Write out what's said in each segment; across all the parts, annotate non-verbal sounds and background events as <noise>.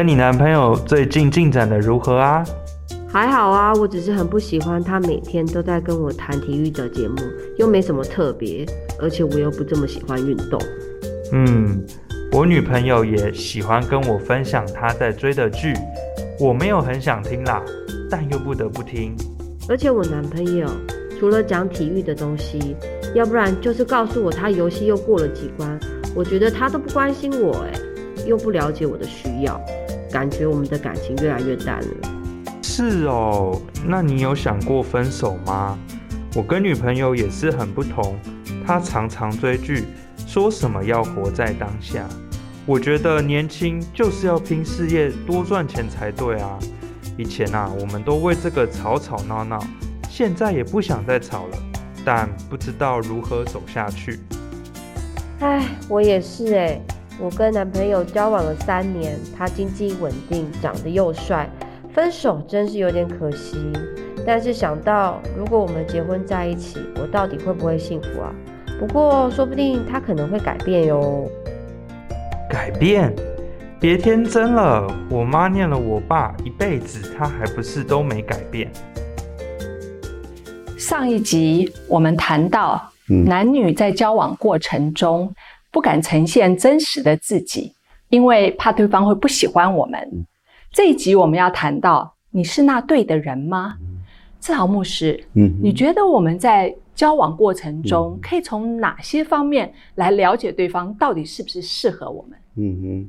跟你男朋友最近进展的如何啊？还好啊，我只是很不喜欢他每天都在跟我谈体育的节目，又没什么特别，而且我又不这么喜欢运动。嗯，我女朋友也喜欢跟我分享她在追的剧，我没有很想听啦，但又不得不听。而且我男朋友除了讲体育的东西，要不然就是告诉我他游戏又过了几关，我觉得他都不关心我，哎，又不了解我的需要，感觉我们的感情越来越淡了。是哦，那你有想过分手吗？我跟女朋友也是很不同，她常常追剧，说什么要活在当下。我觉得年轻就是要拼事业，多赚钱才对啊。以前啊，我们都为这个吵吵闹闹，现在也不想再吵了，但不知道如何走下去。唉，我也是哎，我跟男朋友交往了三年，他经济稳定，长得又帅。分手真是有点可惜，但是想到如果我们结婚在一起，我到底会不会幸福啊？不过说不定他可能会改变哟。改变？别天真了，我妈念了我爸一辈子，他还不是都没改变。上一集我们谈到，男女在交往过程中不敢呈现真实的自己，因为怕对方会不喜欢我们。这一集我们要谈到，你是那对的人吗？志豪牧师，嗯，你觉得我们在交往过程中，可以从哪些方面来了解对方到底是不是适合我们？嗯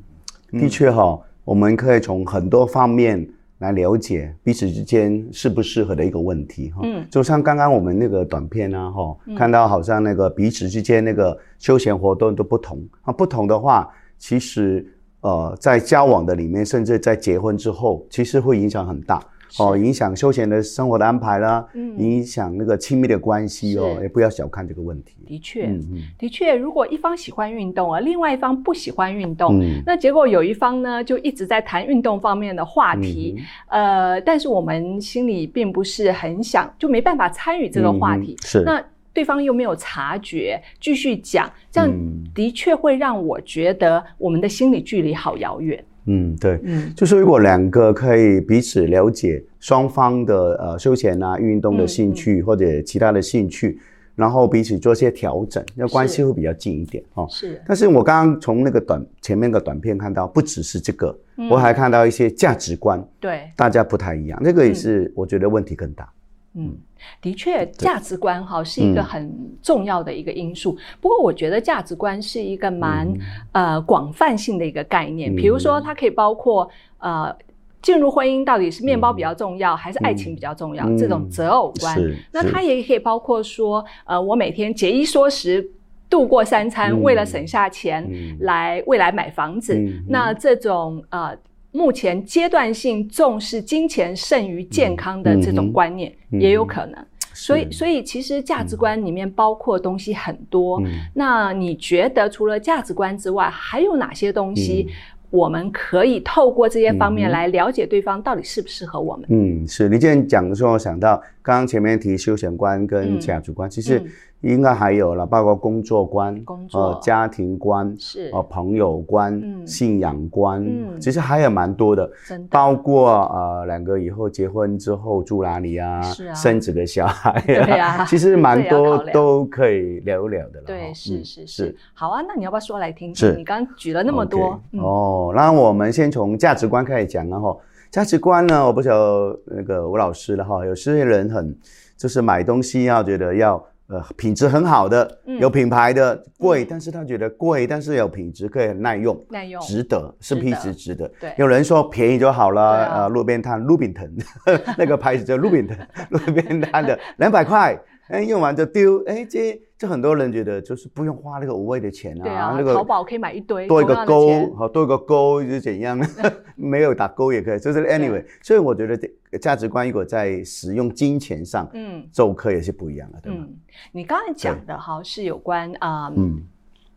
哼，的确哈，我们可以从很多方面来了解彼此之间适不适合的一个问题哈。嗯，就像刚刚我们那个短片啊哈，看到好像那个彼此之间那个休闲活动都不同啊，不同的话，其实。呃，在交往的里面，甚至在结婚之后，其实会影响很大哦，影响休闲的生活的安排啦，嗯，影响那个亲密的关系哦，也不要小看这个问题。的确，嗯嗯，的确，如果一方喜欢运动，啊另外一方不喜欢运动，嗯，那结果有一方呢，就一直在谈运动方面的话题，嗯，呃，但是我们心里并不是很想，就没办法参与这个话题，嗯，是。那。对方又没有察觉，继续讲，这样的确会让我觉得我们的心理距离好遥远。嗯，对，嗯，就是如果两个可以彼此了解双方的呃休闲啊、运动的兴趣或者其他的兴趣，然后彼此做一些调整，那关系会比较近一点哦。是。但是我刚刚从那个短前面的短片看到，不只是这个，我还看到一些价值观，对，大家不太一样，那个也是我觉得问题更大。嗯，的确，价值观哈是一个很重要的一个因素。嗯、不过，我觉得价值观是一个蛮、嗯、呃广泛性的一个概念。比如说，它可以包括呃进入婚姻到底是面包比较重要，嗯、还是爱情比较重要、嗯、这种择偶观。那它也可以包括说，呃，我每天节衣缩食度过三餐，嗯、为了省下钱、嗯、来未来买房子。嗯、那这种呃。目前阶段性重视金钱胜于健康的这种观念也有可能，所以所以其实价值观里面包括东西很多。嗯、那你觉得除了价值观之外，还有哪些东西我们可以透过这些方面来了解对方到底适不适合我们？嗯，是。你今天讲的时候，我想到刚刚前面提休闲观跟价值观，嗯、其实。嗯应该还有了，包括工作观、工作、呃、家庭观、是。呃朋友观、嗯、信仰观，嗯，其实还有蛮多的，真的。包括呃两个以后结婚之后住哪里啊，是啊，生几个小孩啊，<laughs> 对啊，<laughs> 其实蛮多都可以聊一聊的了。对，是是是。好啊，那你要不要说来听？听？是。你刚刚举了那么多，okay, 嗯、哦，那我们先从价值观开始讲，然后价值观呢，我不晓得那个吴老师了哈，有些人很就是买东西要觉得要。呃，品质很好的，有品牌的，贵，但是他觉得贵，但是有品质，可以耐用，耐用，值得，是 P 值值得。对，有人说便宜就好了，呃，路边摊路边腾，<laughs> 那个牌子叫路边摊，<laughs> 路边摊的两百块，哎，用完就丢，哎，这。这很多人觉得就是不用花那个无谓的钱啊，对啊，那个淘宝可以买一堆，多一个勾，好多一个勾是怎样？<laughs> 没有打勾也可以，就是 anyway。所以我觉得这价值观如果在使用金钱上，嗯，做客也是不一样的，对吗？你刚才讲的哈是有关啊，嗯。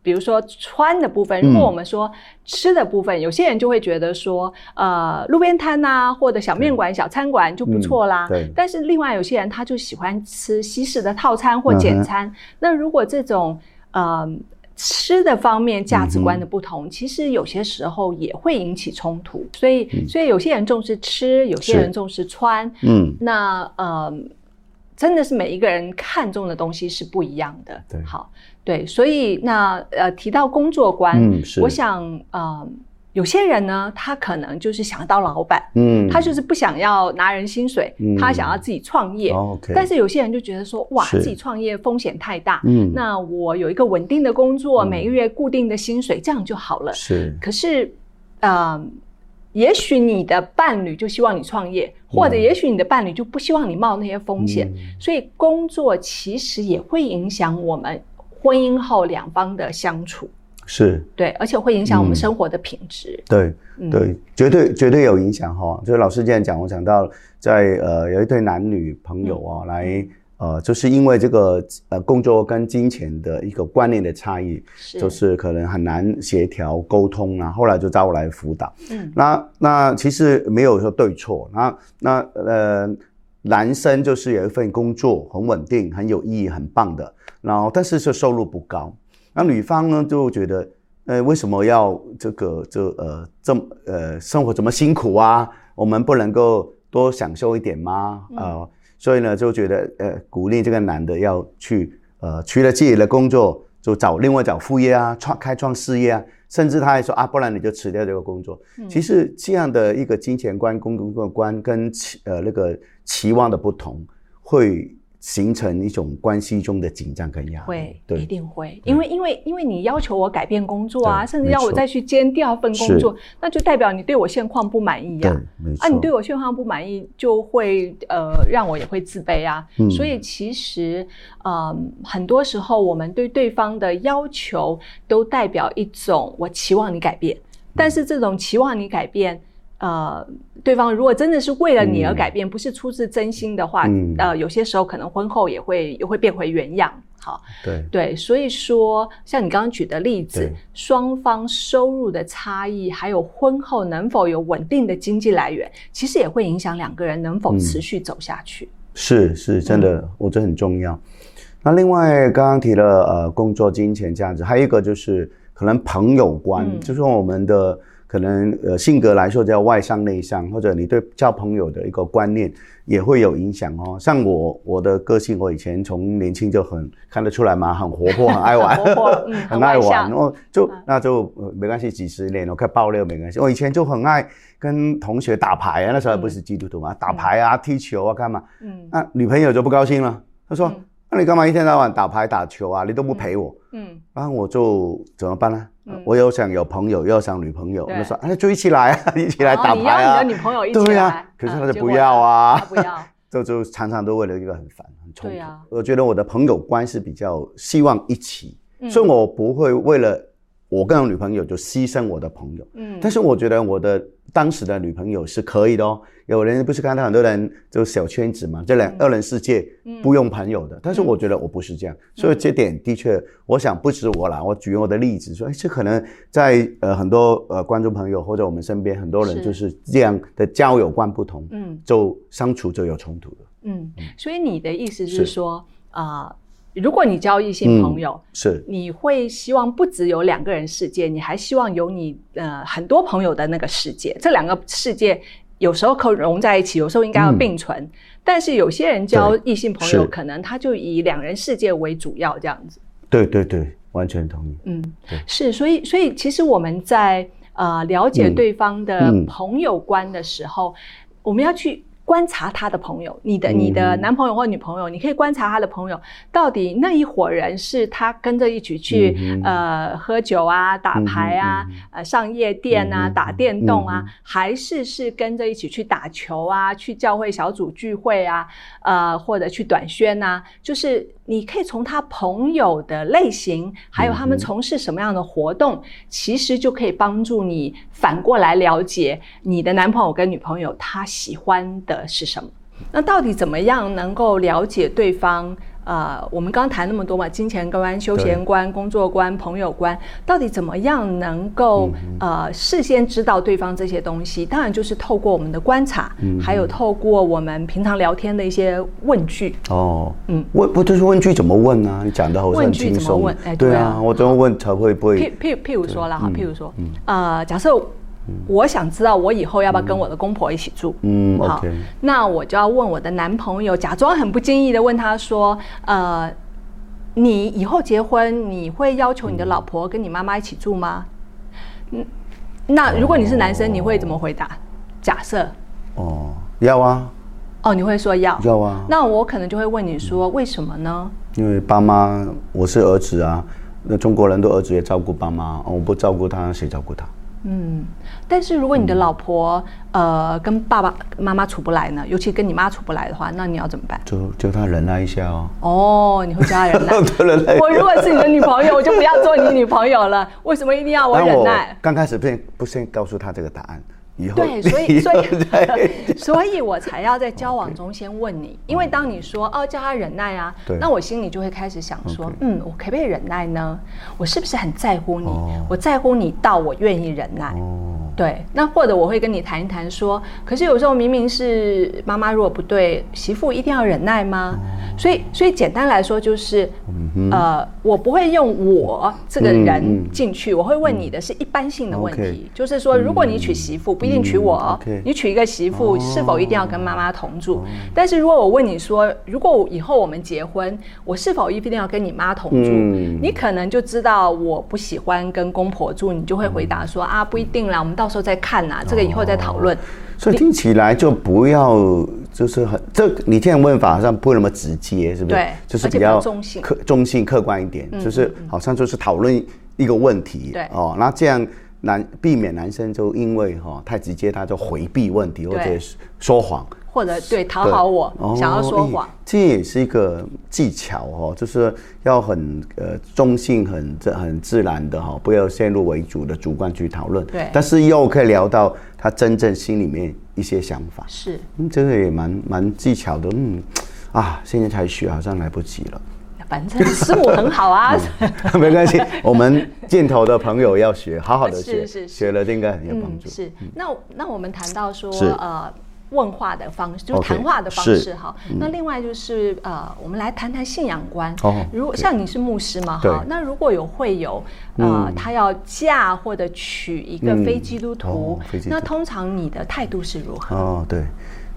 比如说穿的部分，如果我们说吃的部分，嗯、有些人就会觉得说，呃，路边摊呐，或者小面馆、小餐馆就不错啦。嗯、对。但是另外有些人他就喜欢吃西式的套餐或简餐。嗯、那如果这种呃吃的方面价值观的不同，嗯、其实有些时候也会引起冲突。所以，嗯、所以有些人重视吃，有些人重视穿。嗯，那呃，真的是每一个人看重的东西是不一样的。对，好，对，所以那呃，提到工作观，嗯、我想呃。有些人呢，他可能就是想当老板，嗯，他就是不想要拿人薪水，嗯、他想要自己创业。但是有些人就觉得说，哇，自己创业风险太大，嗯，那我有一个稳定的工作，嗯、每个月固定的薪水，这样就好了。是。可是，呃，也许你的伴侣就希望你创业，或者也许你的伴侣就不希望你冒那些风险，嗯、所以工作其实也会影响我们婚姻后两方的相处。是。对，而且会影响我们生活的品质。嗯、对，对，绝对绝对有影响哈。就是老师这样讲，我想到在呃有一对男女朋友啊，嗯、来呃就是因为这个呃工作跟金钱的一个观念的差异，是就是可能很难协调沟通啊。后来就找我来辅导。嗯，那那其实没有说对错。那那呃男生就是有一份工作很稳定、很有意义、很棒的，然后但是是收入不高。那女方呢就觉得，呃，为什么要这个这呃这么呃生活这么辛苦啊？我们不能够多享受一点吗？呃，所以呢就觉得呃鼓励这个男的要去呃除了自己的工作，就找另外找副业啊，创开创事业啊，甚至他还说啊，不然你就辞掉这个工作。嗯、其实这样的一个金钱观、工作观跟期呃那个期望的不同，会。形成一种关系中的紧张跟压力，会，对，一定会，因为因为因为你要求我改变工作啊，甚至要我再去兼第二份工作，那就代表你对我现况不满意呀，啊，你对我现况不满意，就会呃让我也会自卑啊，所以其实呃很多时候我们对对方的要求都代表一种我期望你改变，但是这种期望你改变。呃，对方如果真的是为了你而改变，嗯、不是出自真心的话，嗯、呃，有些时候可能婚后也会也会变回原样。好，对对，所以说，像你刚刚举的例子，对双方收入的差异，还有婚后能否有稳定的经济来源，其实也会影响两个人能否持续走下去。嗯、是是，真的，嗯、我觉得很重要。那另外，刚刚提了呃，工作、金钱这样子，还有一个就是可能朋友观，嗯、就是说我们的。可能呃性格来说叫外向内向，或者你对交朋友的一个观念也会有影响哦。像我我的个性，我以前从年轻就很看得出来嘛，很活泼，很爱玩，很，嗯、<laughs> 很爱玩。然后就那就没关系，几十年我可以爆料没关系。我以前就很爱跟同学打牌啊，那时候还不是基督徒嘛，嗯、打牌啊、踢球啊干嘛。嗯。那女朋友就不高兴了，她说：“嗯、那你干嘛一天到晚打牌打球啊？你都不陪我。嗯”嗯。然后我就怎么办呢？我又想有朋友，又想女朋友，我说哎，就一起来啊，<laughs> 一起来打牌啊。你要你的女朋友一起来。对呀，可是他就不要啊，不要，<laughs> 就就常常都为了一个很烦很冲突。我觉得我的朋友关系比较希望一起，所以我不会为了我跟我女朋友就牺牲我的朋友。嗯，但是我觉得我的当时的女朋友是可以的哦。有人不是看到很多人就小圈子嘛，这两二人世界不用朋友的，但是我觉得我不是这样，所以这点的确，我想不止我啦，我举我的例子说，哎，这可能在呃很多呃观众朋友或者我们身边很多人就是这样的交友观不同，嗯，就相处就有冲突了。嗯，所以你的意思是说啊，如果你交异性朋友，是你会希望不只有两个人世界，你还希望有你呃很多朋友的那个世界，这两个世界。有时候可融在一起，有时候应该要并存。嗯、但是有些人交异性朋友，可能他就以两人世界为主要这样子。对对对，完全同意。嗯，是，所以所以其实我们在呃了解对方的朋友观的时候，我们要去。观察他的朋友，你的你的男朋友或女朋友，嗯、你可以观察他的朋友，到底那一伙人是他跟着一起去、嗯、呃喝酒啊、打牌啊、嗯、呃上夜店啊、嗯、打电动啊，嗯、还是是跟着一起去打球啊、去教会小组聚会啊，呃或者去短宣啊，就是。你可以从他朋友的类型，还有他们从事什么样的活动，嗯、其实就可以帮助你反过来了解你的男朋友跟女朋友他喜欢的是什么。那到底怎么样能够了解对方呃，我们刚刚谈那么多嘛，金钱观、休闲观、工作观、朋友观，到底怎么样能够、嗯、呃事先知道对方这些东西？当然就是透过我们的观察，嗯、还有透过我们平常聊天的一些问句。哦，嗯，问不就是问句怎么问呢、啊？你讲的好像很轻松。问句怎么问？哎，对啊，对啊我怎么问才会不会？譬譬譬如说了哈，譬如说，嗯、呃，假设。我想知道我以后要不要跟我的公婆一起住？嗯，好.那我就要问我的男朋友，假装很不经意的问他说：“呃，你以后结婚，你会要求你的老婆跟你妈妈一起住吗？”嗯，那如果你是男生，你会怎么回答？假设哦，要啊。哦，你会说要？要啊。那我可能就会问你说，为什么呢？因为爸妈，我是儿子啊。那中国人都儿子也照顾爸妈，我不照顾他，谁照顾他？嗯，但是如果你的老婆、嗯、呃跟爸爸妈妈处不来呢，尤其跟你妈处不来的话，那你要怎么办？就叫她忍耐一下哦。哦，你会叫她 <laughs> 忍耐。我如果是你的女朋友，我就不要做你女朋友了。为什么一定要我忍耐？刚开始不先不先告诉他这个答案。对，所以 <laughs> 所以 <laughs> 所以我才要在交往中先问你，因为当你说哦叫他忍耐啊，那我心里就会开始想说，嗯，我可不可以忍耐呢？我是不是很在乎你？我在乎你到我愿意忍耐。对，那或者我会跟你谈一谈说，可是有时候明明是妈妈如果不对，媳妇一定要忍耐吗？所以所以简单来说就是，呃，我不会用我这个人进去，我会问你的是一般性的问题，就是说如果你娶媳妇。不一定娶我，你娶一个媳妇是否一定要跟妈妈同住？但是如果我问你说，如果以后我们结婚，我是否一定要跟你妈同住？你可能就知道我不喜欢跟公婆住，你就会回答说啊，不一定啦，我们到时候再看啦，这个以后再讨论。所以听起来就不要，就是很这你这样问法好像不那么直接，是不是？对，就是比较中性、客中性、客观一点，就是好像就是讨论一个问题。对哦，那这样。男避免男生就因为哈、哦、太直接，他就回避问题或者说谎，或者对讨好我，哦、想要说谎，这也是一个技巧哦，就是要很呃中性、很这很自然的哈、哦，不要先入为主的主观去讨论。对，但是又可以聊到他真正心里面一些想法。是，嗯，这个也蛮蛮技巧的。嗯，啊，现在才学好像来不及了。反正师母很好啊，<laughs> 没关系，<laughs> 我们镜头的朋友要学，好好的学是，学了应该很有帮助。是，那那我们谈到说，呃，问话的方式，就是谈话的方式哈。那另外就是呃，我们来谈谈信仰观。如果像你是牧师嘛哈，那如果有会有呃，他要嫁或者娶一个非基督徒，那通常你的态度是如何？哦，对，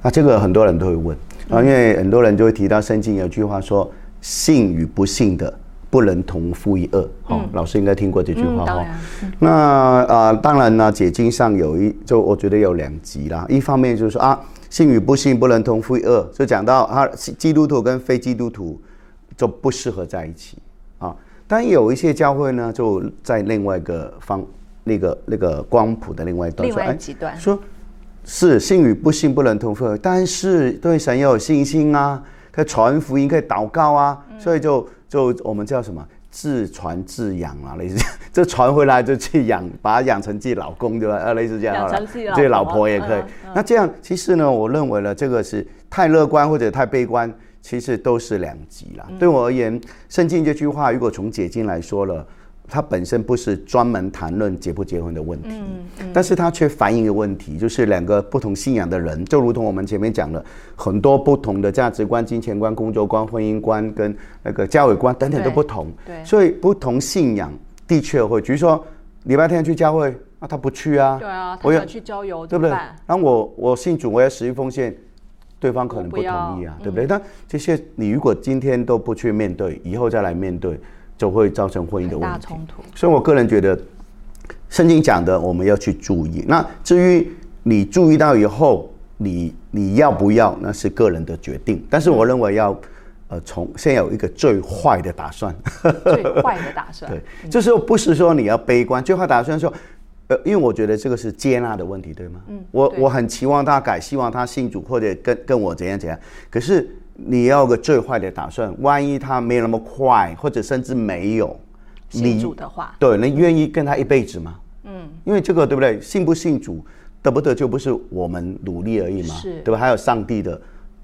那这个很多人都会问。啊，因为很多人就会提到圣经有句话说。信与不信的不能同负一恶。好，老师应该听过这句话哈。那啊，当然呢，解经上有一，就我觉得有两极啦。一方面就是说啊，信与不信不能同负一恶，就讲到啊，基督徒跟非基督徒就不适合在一起啊。但有一些教会呢，就在另外一个方，那个那个光谱的另外一端，另外极端说，是信与不信不能同负，但是对神要有信心啊。可以传福音，可以祷告啊，所以就就我们叫什么自传自养啊，类似 <laughs> 这传回来就去养，把它养成自己老公对吧？呃，类似这样好了，自己老婆也可以。那这样其实呢，我认为呢，这个是太乐观或者太悲观，其实都是两极啦。对我而言，圣经这句话如果从解经来说了。它本身不是专门谈论结不结婚的问题，嗯嗯、但是它却反映一个问题，就是两个不同信仰的人，就如同我们前面讲了很多不同的价值观、金钱观、工作观、婚姻观跟那个教会观等等都不同，对，所以不同信仰的确会，比如说礼拜天去教会，那他不去啊，对啊，我要去郊游，对不对？然后我我信主，我要十一奉献，对方可能不同意啊，对不对？但这些你如果今天都不去面对，以后再来面对。就会造成婚姻的问题，大冲突。所以我个人觉得，圣经讲的我们要去注意。那至于你注意到以后，你你要不要，那是个人的决定。但是我认为要，呃，从先有一个最坏的打算。最坏的打算。<laughs> 对，就是不是说你要悲观，最坏打算说，呃，因为我觉得这个是接纳的问题，对吗？嗯。我我很期望他改，希望他信主或者跟跟我怎样怎样，可是。你要有个最坏的打算，万一他没有那么快，或者甚至没有信主的话，对，你愿意跟他一辈子吗？嗯，因为这个对不对？信不信主得不得就不是我们努力而已嘛，是，对吧？还有上帝的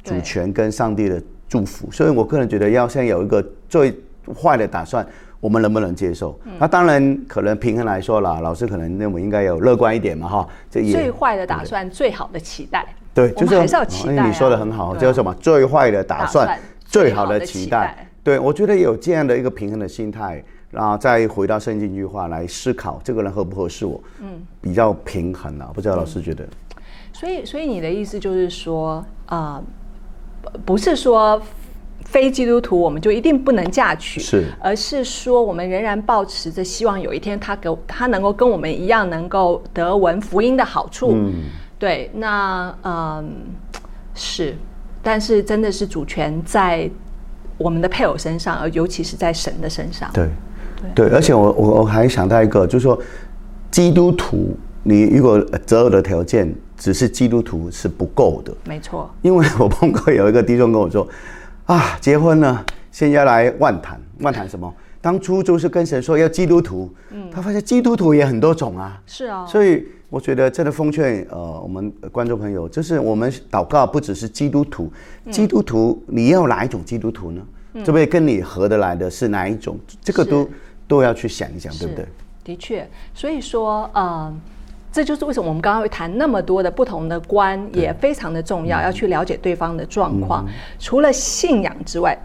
主权跟上帝的祝福。所以我个人觉得，要先有一个最坏的打算，我们能不能接受？嗯、那当然，可能平衡来说啦，老师可能认为应该有乐观一点嘛，哈。这也最坏的打算，最好的期待。对，就是还是要期待、啊。你说的很好，叫什么？最坏的打算，最好的期待。对，我觉得有这样的一个平衡的心态，然后再回到圣经一句话来思考，这个人合不合适我？嗯，比较平衡啊。不知道老师觉得？嗯、所以，所以你的意思就是说，啊、呃，不是说非基督徒我们就一定不能嫁娶，是，而是说我们仍然抱持着希望，有一天他给他能够跟我们一样，能够得闻福音的好处。嗯，对，那嗯、呃，是，但是真的是主权在。我们的配偶身上，而尤其是在神的身上。对，对，对，而且我我我还想到一个，就是说，基督徒，你如果择偶的条件只是基督徒是不够的。没错。因为我碰过有一个弟兄跟我说，啊，结婚呢，现在来万谈，万谈什么？当初就是跟神说要基督徒，嗯，他发现基督徒也很多种啊。是啊。所以我觉得真的奉劝呃，我们观众朋友，就是我们祷告不只是基督徒，基督徒你要哪一种基督徒呢？这位跟你合得来的是哪一种？这个都都要去想一想，对不对？的确，所以说，呃，这就是为什么我们刚刚会谈那么多的不同的观，也非常的重要，要去了解对方的状况。除了信仰之外。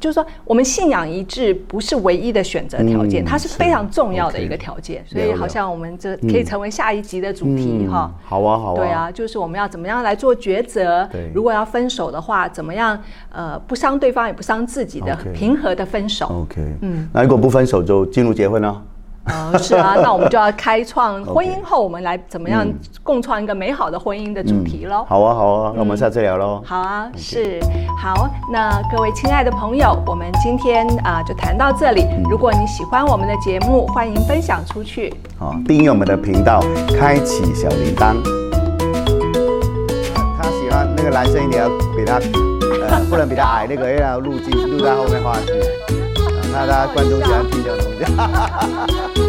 就是说，我们信仰一致不是唯一的选择条件，它是非常重要的一个条件。所以，好像我们这可以成为下一集的主题哈。好啊，好啊。对啊，就是我们要怎么样来做抉择？如果要分手的话，怎么样？呃，不伤对方也不伤自己的平和的分手。OK。嗯。那如果不分手就进入结婚呢？呃，是啊，那我们就要 <laughs> 开创婚姻后，我们来怎么样共创一个美好的婚姻的主题喽？好啊，好啊，那我们下次聊喽。好啊，是好。那各位亲爱的朋友，我们今天啊就谈到这里。如果你喜欢我们的节目，欢迎分享出去。好，订阅我们的频道，开启小铃铛。他喜欢那个男生一定要比他，呃，不能比他矮，那个要录进录在后面放进去。那大家观众喜欢听这种东西。<laughs>